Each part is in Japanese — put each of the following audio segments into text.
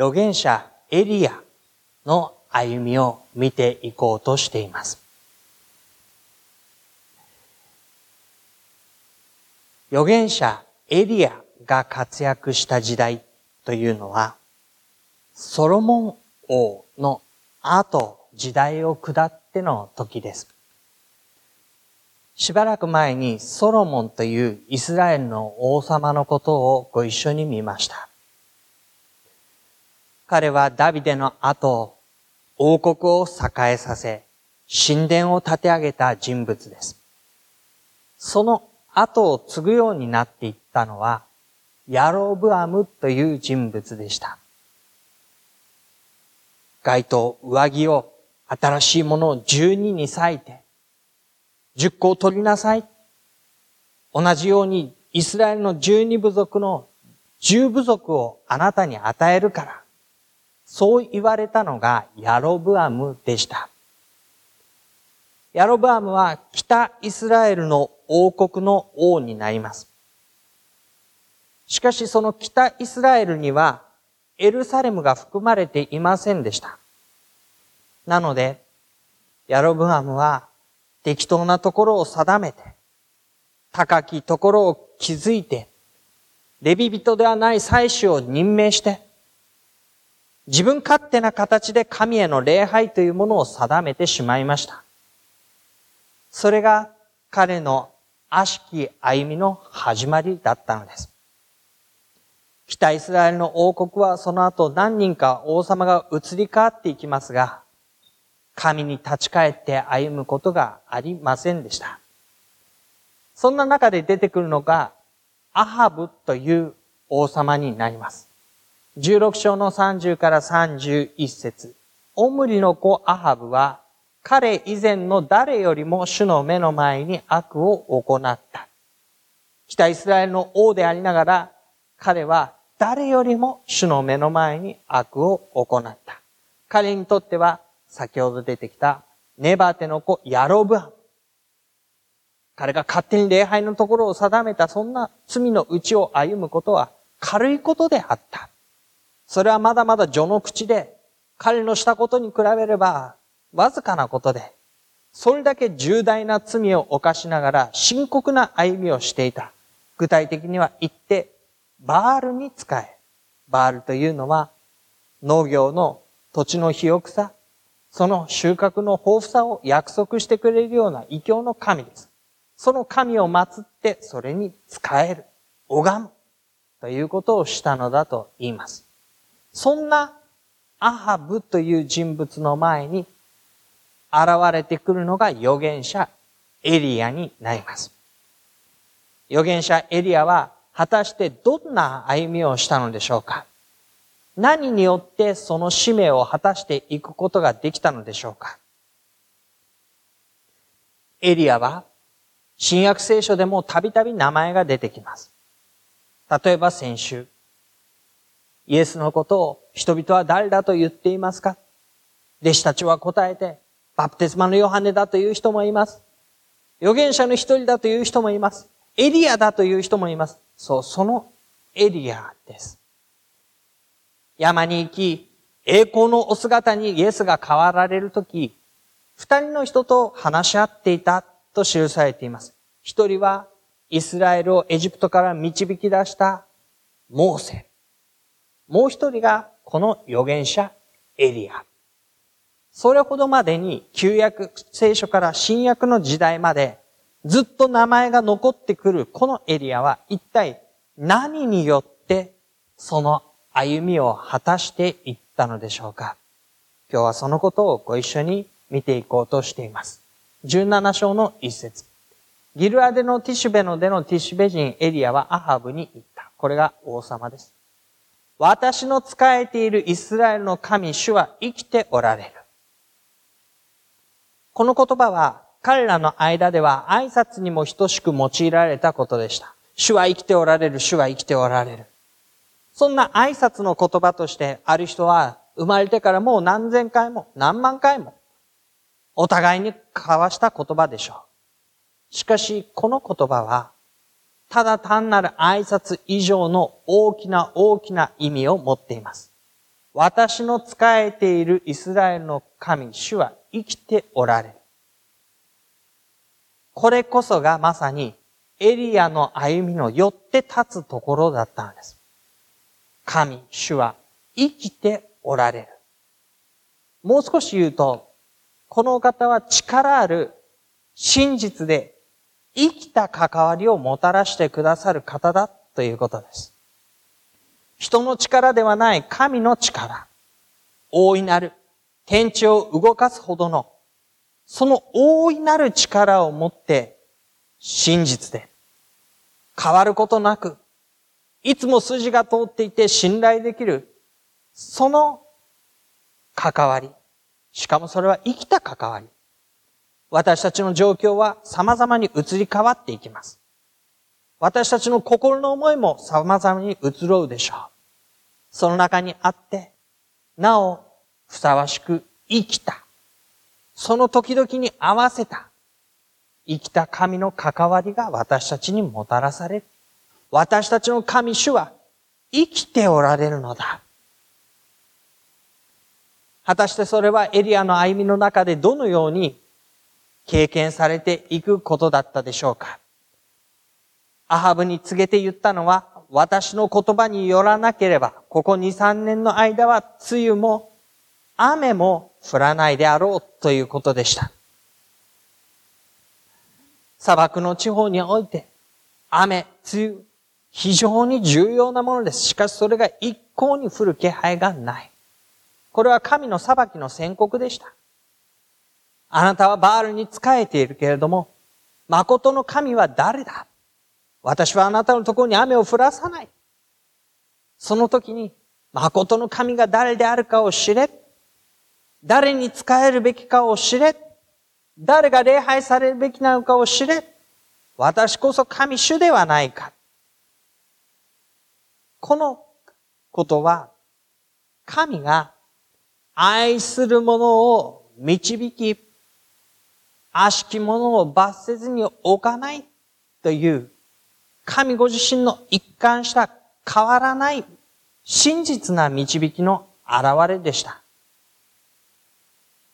預言者エリアの歩みを見ていこうとしています。預言者エリアが活躍した時代というのは、ソロモン王の後、時代を下っての時です。しばらく前にソロモンというイスラエルの王様のことをご一緒に見ました。彼はダビデの後、王国を栄えさせ、神殿を建て上げた人物です。その後を継ぐようになっていったのは、ヤロブアムという人物でした。街灯、上着を、新しいものを12に割いて、10個を取りなさい。同じようにイスラエルの12部族の10部族をあなたに与えるから。そう言われたのがヤロブアムでした。ヤロブアムは北イスラエルの王国の王になります。しかしその北イスラエルにはエルサレムが含まれていませんでした。なので、ヤロブアムは適当なところを定めて、高きところを築いて、レビ人ではない祭司を任命して、自分勝手な形で神への礼拝というものを定めてしまいました。それが彼の悪しき歩みの始まりだったのです。北イスラエルの王国はその後何人か王様が移り変わっていきますが、神に立ち返って歩むことがありませんでした。そんな中で出てくるのが、アハブという王様になります。16章の30から31節オムリの子アハブは、彼以前の誰よりも主の目の前に悪を行った。北イスラエルの王でありながら、彼は誰よりも主の目の前に悪を行った。彼にとっては、先ほど出てきたネバテの子ヤロブアン。彼が勝手に礼拝のところを定めたそんな罪のうちを歩むことは軽いことであった。それはまだまだ序の口で、彼のしたことに比べれば、わずかなことで、それだけ重大な罪を犯しながら深刻な歩みをしていた。具体的には言って、バールに使え。バールというのは、農業の土地の肥沃さ、その収穫の豊富さを約束してくれるような異教の神です。その神を祀ってそれに使える。拝む。ということをしたのだと言います。そんなアハブという人物の前に現れてくるのが預言者エリアになります。預言者エリアは果たしてどんな歩みをしたのでしょうか何によってその使命を果たしていくことができたのでしょうかエリアは新約聖書でもたびたび名前が出てきます。例えば先週、イエスのことを人々は誰だと言っていますか？弟子たちは答えて、バプテスマのヨハネだという人もいます。預言者の一人だという人もいます。エリアだという人もいます。そう、そのエリアです。山に行き、栄光のお姿にイエスが変わられるとき、二人の人と話し合っていたと記されています。一人はイスラエルをエジプトから導き出したモーセ。もう一人がこの預言者エリア。それほどまでに旧約聖書から新約の時代までずっと名前が残ってくるこのエリアは一体何によってその歩みを果たしていったのでしょうか今日はそのことをご一緒に見ていこうとしています。17章の一節。ギルアデのティシュベのでのティシュベ人エリアはアハブに言った。これが王様です。私の仕えているイスラエルの神主は生きておられる。この言葉は彼らの間では挨拶にも等しく用いられたことでした。主は生きておられる、主は生きておられる。そんな挨拶の言葉としてある人は生まれてからもう何千回も何万回もお互いに交わした言葉でしょう。しかしこの言葉はただ単なる挨拶以上の大きな大きな意味を持っています。私の仕えているイスラエルの神、主は生きておられる。これこそがまさにエリアの歩みのよって立つところだったんです。神、主は生きておられる。もう少し言うと、この方は力ある真実で生きた関わりをもたらしてくださる方だということです。人の力ではない神の力。大いなる天地を動かすほどの、その大いなる力を持って真実で変わることなく、いつも筋が通っていて信頼できる、その関わり。しかもそれは生きた関わり。私たちの状況は様々に移り変わっていきます。私たちの心の思いも様々に移ろうでしょう。その中にあって、なおふさわしく生きた。その時々に合わせた生きた神の関わりが私たちにもたらされる。私たちの神主は生きておられるのだ。果たしてそれはエリアの歩みの中でどのように経験されていくことだったでしょうか？アハブに告げて言ったのは、私の言葉によらなければ、ここ2、3年の間は、梅雨も、雨も降らないであろうということでした。砂漠の地方において、雨、梅雨、非常に重要なものです。しかしそれが一向に降る気配がない。これは神の裁きの宣告でした。あなたはバールに仕えているけれども、誠の神は誰だ？私はあなたのところに雨を降らさない。その時に、誠の神が誰であるかを知れ。誰に仕えるべきかを知れ。誰が礼拝されるべきなのかを知れ。私こそ神主ではないか。このことは、神が愛する者を導き、悪しき者を罰せずに置かないという、神ご自身の一貫した変わらない真実な導きの現れでした。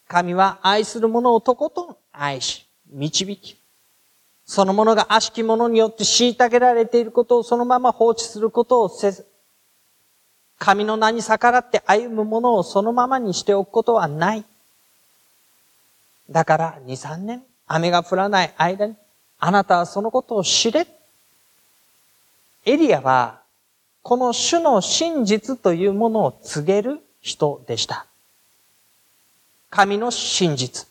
神は愛する者をとことん愛し、導き、その者が悪しき者によって虐げられていることをそのまま放置することをせず、神の名に逆らって歩む者をそのままにしておくことはない。だから2、3年、雨が降らない間に、あなたはそのことを知れ。エリアは、この主の真実というものを告げる人でした。神の真実。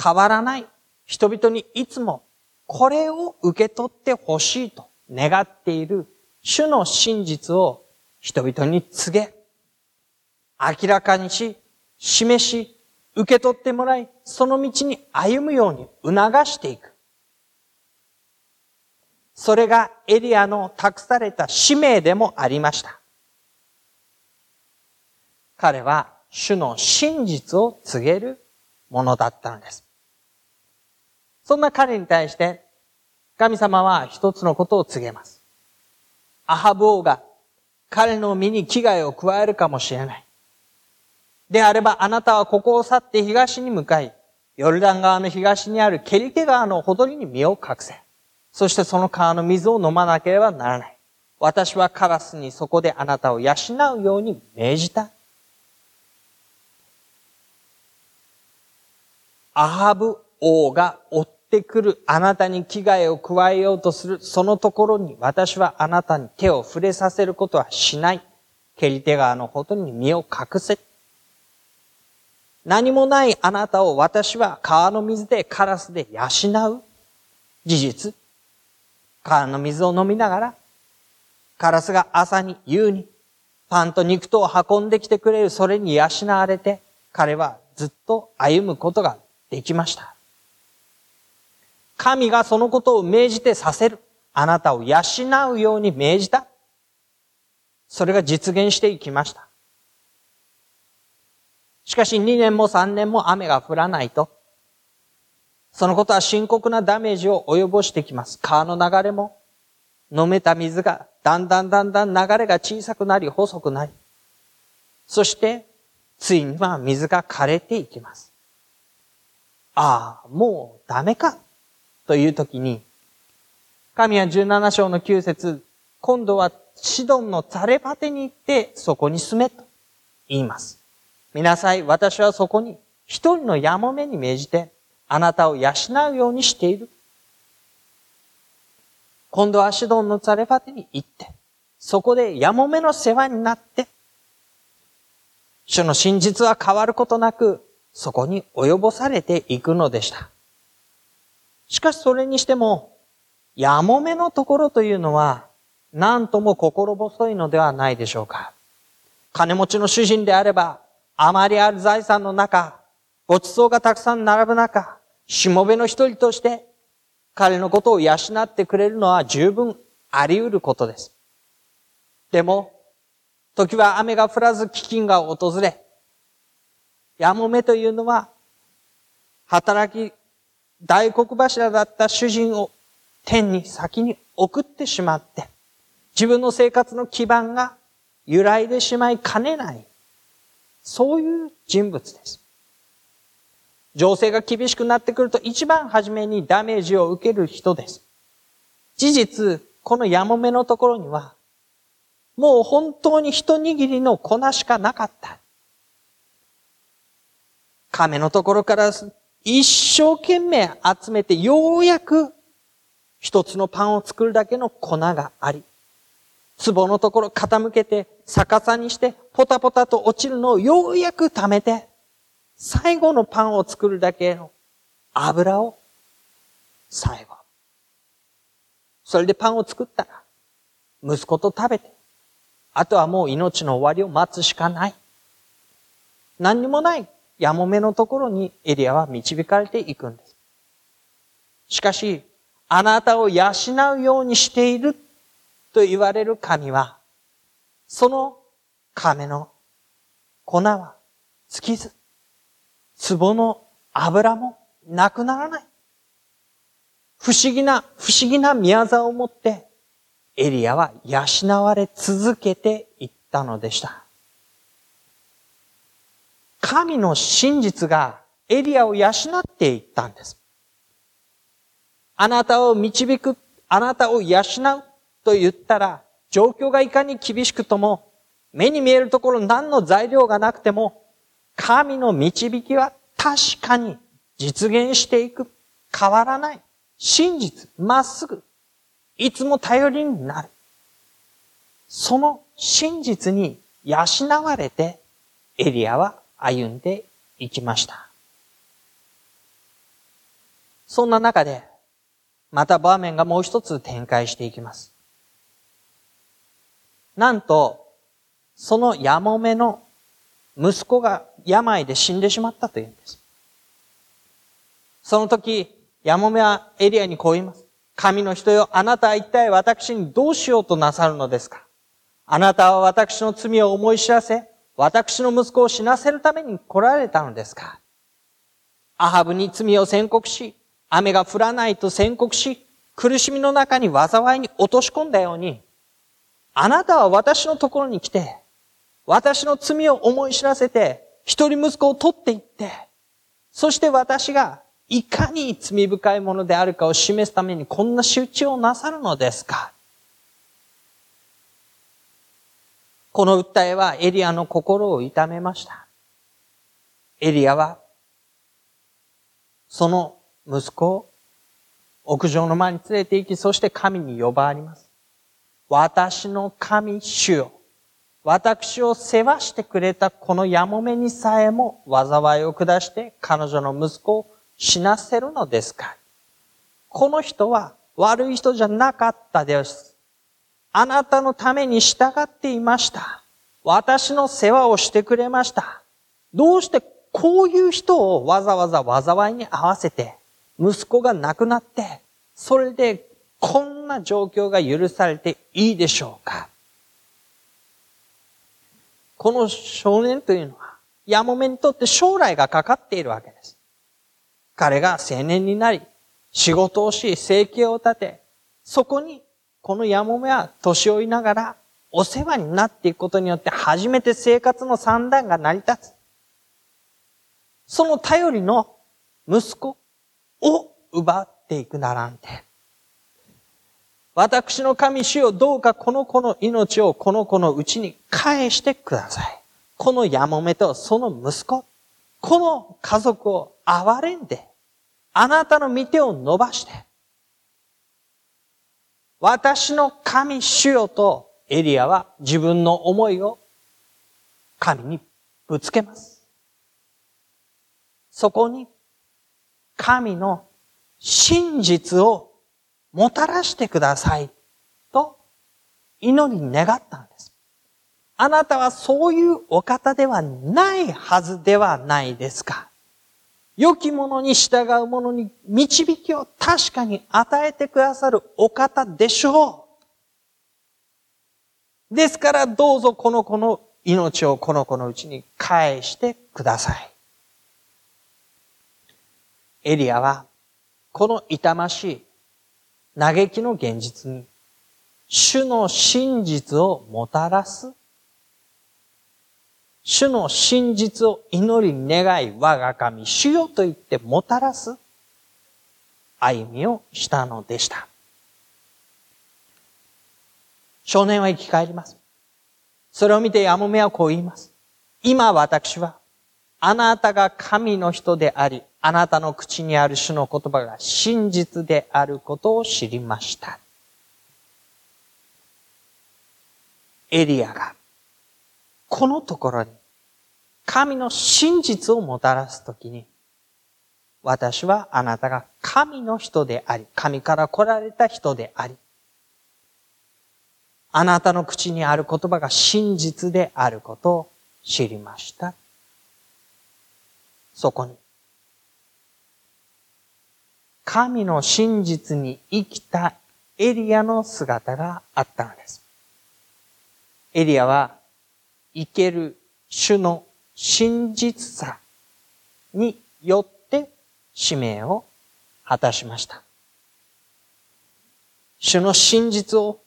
変わらない。人々にいつもこれを受け取ってほしいと願っている主の真実を人々に告げ、明らかにし、示し、受け取ってもらい、その道に歩むように促していく。それがエリアの託された使命でもありました。彼は主の真実を告げるものだったのです。そんな彼に対して、神様は一つのことを告げます。アハブ王が彼の身に危害を加えるかもしれない。であればあなたはここを去って東に向かい、ヨルダン川の東にあるケリケ川のほとりに身を隠せ。そしてその川の水を飲まなければならない。私はカラスにそこであなたを養うように命じた。アハブ王が追ってくるあなたに危害を加えようとするそのところに私はあなたに手を触れさせることはしない。ケリテ川のほとりに身を隠せ。何もないあなたを私は川の水でカラスで養う事実。川の水を飲みながら、カラスが朝に夕にパンと肉とを運んできてくれる、それに養われて、彼はずっと歩むことができました。神がそのことを命じてさせる。あなたを養うように命じた。それが実現していきました。しかし2年も3年も雨が降らないと、そのことは深刻なダメージを及ぼしてきます。川の流れも、飲めた水がだんだんだんだん流れが小さくなり細くなり、そして、ついには水が枯れていきます。ああ、もうダメか、という時に、神は17章の9節今度はシドンのザレパテに行ってそこに住めと言います。見なさい。私はそこに一人のやもめに命じて、あなたを養うようにしている。今度はシドンのザレファテに行って、そこでやもめの世話になって、主の真実は変わることなく、そこに及ぼされていくのでした。しかしそれにしても、やもめのところというのは、何とも心細いのではないでしょうか。金持ちの主人であれば、あまりある財産の中、ごちそうがたくさん並ぶ中、しもべの一人として彼のことを養ってくれるのは十分あり得ることです。でも、時は雨が降らず飢饉が訪れ、やもめというのは、働き、大黒柱だった主人を天に先に送ってしまって、自分の生活の基盤が揺らいでしまいかねない。そういう人物です。情勢が厳しくなってくると一番初めにダメージを受ける人です。事実、このやもめのところには、もう本当に一握りの粉しかなかった。亀のところから一生懸命集めてようやく一つのパンを作るだけの粉があり、壺のところ傾けて逆さにしてポタポタと落ちるのをようやく溜めて、最後のパンを作るだけの油を最後。それでパンを作ったら、息子と食べて、あとはもう命の終わりを待つしかない。何にもないやもめのところにエリアは導かれていくんです。しかし、あなたを養うようにしていると言われる神は、その亀の粉は尽きず、壺の油もなくならない。不思議な、不思議な宮沢を持って、エリアは養われ続けていったのでした。神の真実がエリアを養っていったんです。あなたを導く、あなたを養うと言ったら、状況がいかに厳しくとも、目に見えるところ何の材料がなくても、神の導きは確かに実現していく。変わらない。真実、まっすぐ。いつも頼りになる。その真実に養われて、エリアは歩んでいきました。そんな中で、また場面がもう一つ展開していきます。なんと、そのやもめの息子が病で死んでしまったというんです。その時、やもめはエリアにこう言います。神の人よ、あなたは一体私にどうしようとなさるのですか？あなたは私の罪を思い知らせ、私の息子を死なせるために来られたのですか？アハブに罪を宣告し、雨が降らないと宣告し、苦しみの中に災いに落とし込んだように、あなたは私のところに来て、私の罪を思い知らせて、一人息子を取っていって、そして私がいかに罪深いものであるかを示すためにこんな仕打ちをなさるのですかこの訴えはエリアの心を痛めました。エリアは、その息子を屋上の前に連れて行き、そして神に呼ばわります。私の神主よ。私を世話してくれたこのやもめにさえも災いを下して彼女の息子を死なせるのですかこの人は悪い人じゃなかったです。あなたのために従っていました。私の世話をしてくれました。どうしてこういう人をわざわざ災いに合わせて、息子が亡くなって、それでこんな状況が許されていいでしょうか？この少年というのは、やもめにとって将来がかかっているわけです。彼が青年になり、仕事をし、生計を立て、そこに、このやもめは年老いながら、お世話になっていくことによって初めて生活の三段が成り立つ。その頼りの息子を奪っていくならんて。私の神主よどうかこの子の命をこの子のうちに返してください。このやもめとその息子、この家族を憐れんで、あなたの御手を伸ばして、私の神主よとエリアは自分の思いを神にぶつけます。そこに神の真実をもたらしてくださいと祈り願ったんです。あなたはそういうお方ではないはずではないですか良き者に従う者に導きを確かに与えてくださるお方でしょう。ですからどうぞこの子の命をこの子のうちに返してください。エリアはこの痛ましい嘆きの現実に主の真実をもたらす主の真実を祈り願い我が神主よと言ってもたらす歩みをしたのでした。少年は生き返ります。それを見てヤモメはこう言います。今私はあなたが神の人であり、あなたの口にある主の言葉が真実であることを知りました。エリアが、このところに神の真実をもたらすときに、私はあなたが神の人であり、神から来られた人であり、あなたの口にある言葉が真実であることを知りました。そこに。神の真実に生きたエリアの姿があったのです。エリアは生ける主の真実さによって使命を果たしました。主の真実を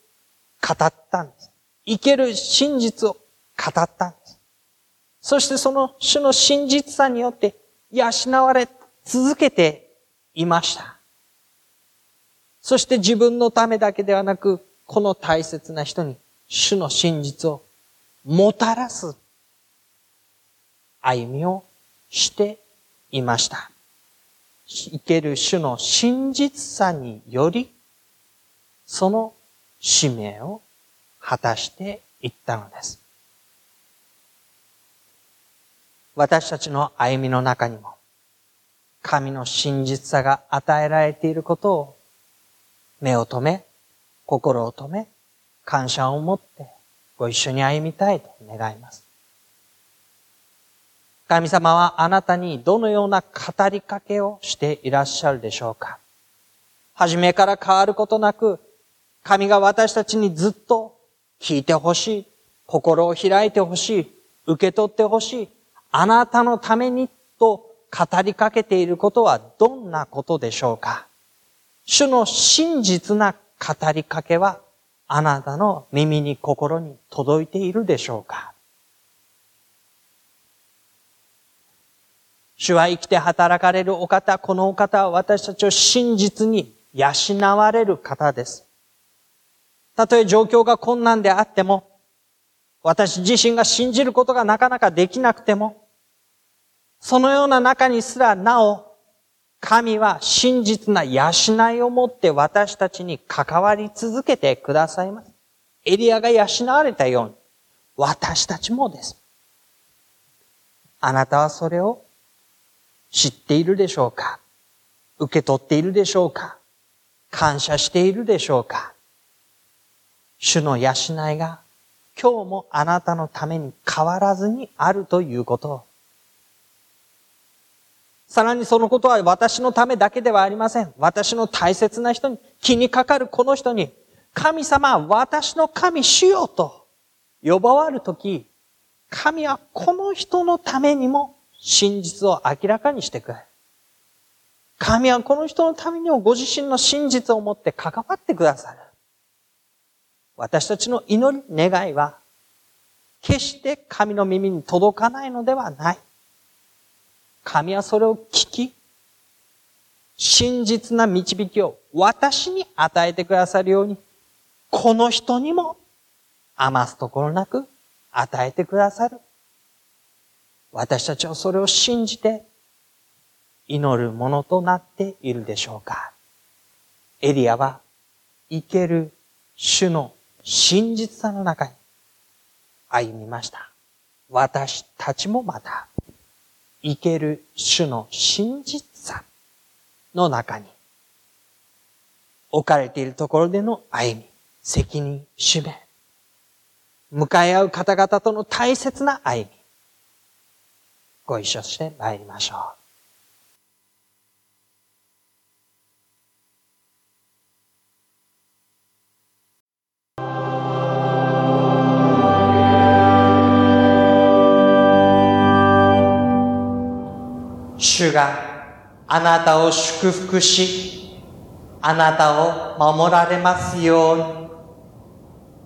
語ったんです。生ける真実を語ったんです。そしてその主の真実さによって養われ続けていました。そして自分のためだけではなく、この大切な人に主の真実をもたらす歩みをしていました。生ける主の真実さにより、その使命を果たしていったのです。私たちの歩みの中にも、神の真実さが与えられていることを、目を止め、心を止め、感謝を持ってご一緒に歩みたいと願います。神様はあなたにどのような語りかけをしていらっしゃるでしょうか初めから変わることなく、神が私たちにずっと聞いてほしい、心を開いてほしい、受け取ってほしい、あなたのためにと語りかけていることはどんなことでしょうか？主の真実な語りかけはあなたの耳に心に届いているでしょうか？主は生きて働かれるお方、このお方は私たちを真実に養われる方です。たとえ状況が困難であっても、私自身が信じることがなかなかできなくても、そのような中にすらなお、神は真実な養いをもって私たちに関わり続けてくださいます。エリアが養われたように、私たちもです。あなたはそれを知っているでしょうか？受け取っているでしょうか？感謝しているでしょうか？主の養いが今日もあなたのために変わらずにあるということを。さらにそのことは私のためだけではありません。私の大切な人に、気にかかるこの人に、神様私の神主よと呼ばわるとき、神はこの人のためにも真実を明らかにしてくれ。神はこの人のためにもご自身の真実を持って関わってくださる。私たちの祈り、願いは、決して神の耳に届かないのではない。神はそれを聞き、真実な導きを私に与えてくださるように、この人にも余すところなく与えてくださる。私たちはそれを信じて祈るものとなっているでしょうか。エリアは生ける主の真実さの中に歩みました。私たちもまた生ける主の真実さの中に置かれているところでの歩み、責任、使命、向かい合う方々との大切な歩み、ご一緒して参りましょう。主があなたを祝福し、あなたを守られますように。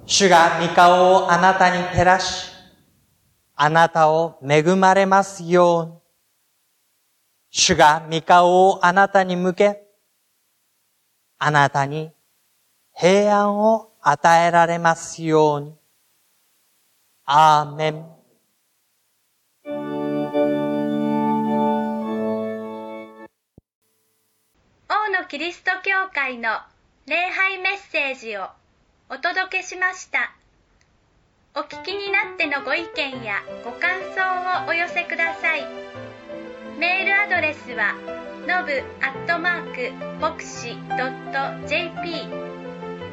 主が御顔をあなたに照らし、あなたを恵まれますように。主が御顔をあなたに向け、あなたに平安を与えられますように。アーメン。キリスト教会の礼拝メッセージをお届けしました。お聞きになってのご意見やご感想をお寄せください。メールアドレスはのぶアットマーク牧師 .jp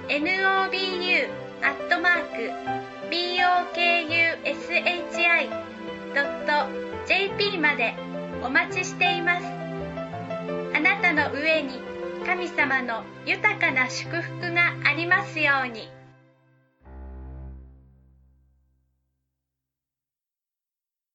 nobu アットマーク bokushi.jp までお待ちしています。あなたの上に神様の豊かな祝福がありますように。